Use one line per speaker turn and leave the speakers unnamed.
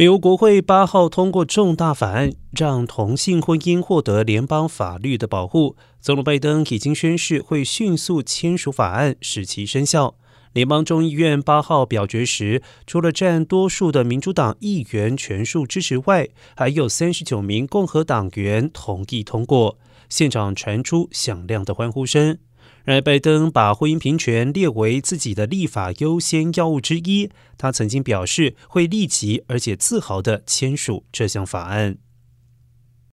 美国国会八号通过重大法案，让同性婚姻获得联邦法律的保护。总统拜登已经宣誓会迅速签署法案，使其生效。联邦众议院八号表决时，除了占多数的民主党议员全数支持外，还有三十九名共和党员同意通过。现场传出响亮的欢呼声。然而拜登把婚姻平权列为自己的立法优先要务之一，他曾经表示会立即而且自豪地签署这项法案。